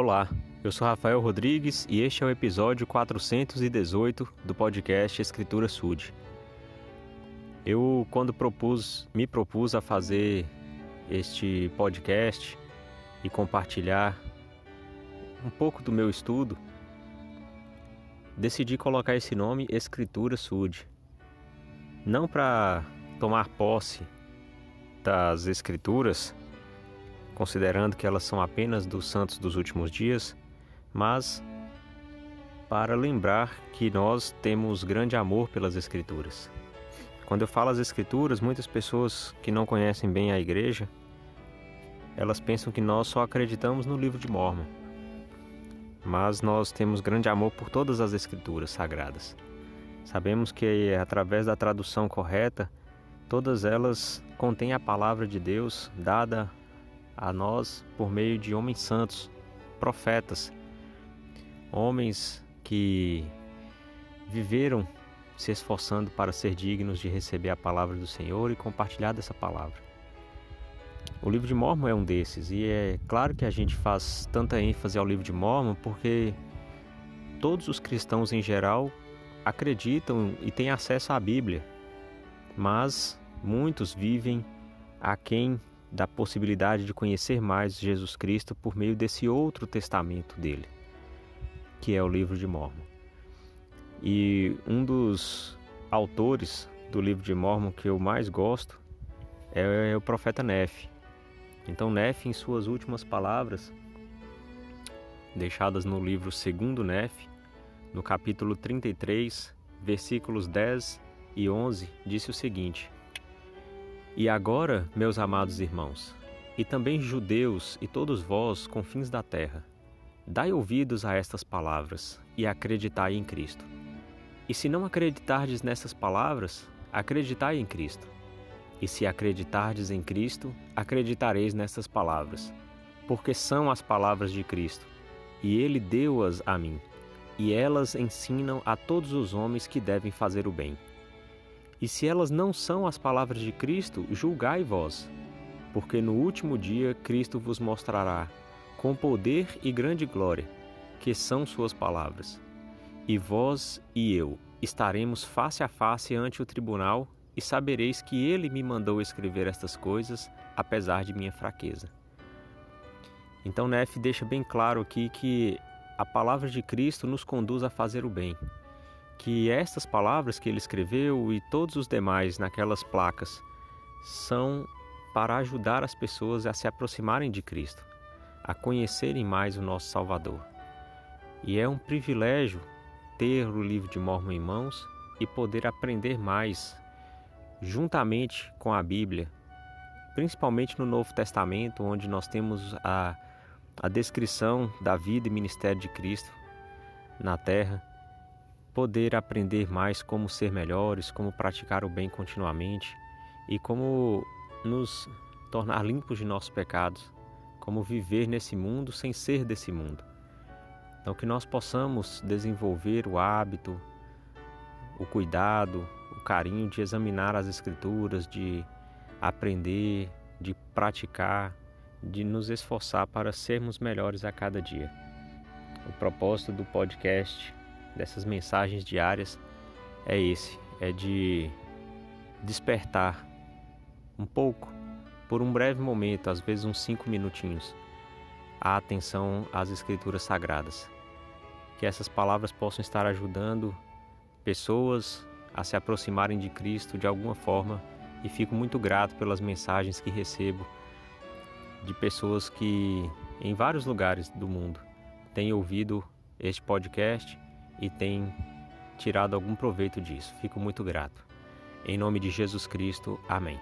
Olá, eu sou Rafael Rodrigues e este é o episódio 418 do podcast Escritura Sud. Eu, quando propus, me propus a fazer este podcast e compartilhar um pouco do meu estudo, decidi colocar esse nome Escritura Sud. Não para tomar posse das Escrituras, considerando que elas são apenas dos santos dos últimos dias, mas para lembrar que nós temos grande amor pelas Escrituras. Quando eu falo as Escrituras, muitas pessoas que não conhecem bem a igreja, elas pensam que nós só acreditamos no livro de Mormon. Mas nós temos grande amor por todas as Escrituras sagradas. Sabemos que através da tradução correta, todas elas contêm a palavra de Deus dada a nós por meio de homens santos, profetas, homens que viveram se esforçando para ser dignos de receber a palavra do Senhor e compartilhar dessa palavra. O livro de Mormon é um desses, e é claro que a gente faz tanta ênfase ao livro de Mormon porque todos os cristãos em geral acreditam e têm acesso à Bíblia, mas muitos vivem aquém da possibilidade de conhecer mais Jesus Cristo por meio desse outro testamento dele, que é o livro de Mormon. E um dos autores do livro de Mormon que eu mais gosto é o profeta Nefe. Então Nefe, em suas últimas palavras, deixadas no livro Segundo Nefe, no capítulo 33, versículos 10 e 11, disse o seguinte: e agora, meus amados irmãos, e também judeus e todos vós, confins da terra, dai ouvidos a estas palavras e acreditai em Cristo. E se não acreditardes nessas palavras, acreditai em Cristo. E se acreditardes em Cristo, acreditareis nessas palavras, porque são as palavras de Cristo, e Ele deu-as a mim, e elas ensinam a todos os homens que devem fazer o bem e se elas não são as palavras de Cristo, julgai vós, porque no último dia Cristo vos mostrará, com poder e grande glória, que são suas palavras. E vós e eu estaremos face a face ante o tribunal, e sabereis que ele me mandou escrever estas coisas, apesar de minha fraqueza. Então Nef deixa bem claro aqui que a palavra de Cristo nos conduz a fazer o bem que estas palavras que ele escreveu e todos os demais naquelas placas são para ajudar as pessoas a se aproximarem de Cristo, a conhecerem mais o nosso Salvador. E é um privilégio ter o livro de Mormon em mãos e poder aprender mais juntamente com a Bíblia, principalmente no Novo Testamento, onde nós temos a, a descrição da vida e ministério de Cristo na terra poder aprender mais como ser melhores, como praticar o bem continuamente e como nos tornar limpos de nossos pecados, como viver nesse mundo sem ser desse mundo. Então, que nós possamos desenvolver o hábito, o cuidado, o carinho de examinar as Escrituras, de aprender, de praticar, de nos esforçar para sermos melhores a cada dia. O propósito do podcast dessas mensagens diárias é esse: é de despertar um pouco, por um breve momento, às vezes uns cinco minutinhos, a atenção às Escrituras Sagradas. Que essas palavras possam estar ajudando pessoas a se aproximarem de Cristo de alguma forma e fico muito grato pelas mensagens que recebo de pessoas que em vários lugares do mundo têm ouvido este podcast e tem tirado algum proveito disso. Fico muito grato. Em nome de Jesus Cristo, amém.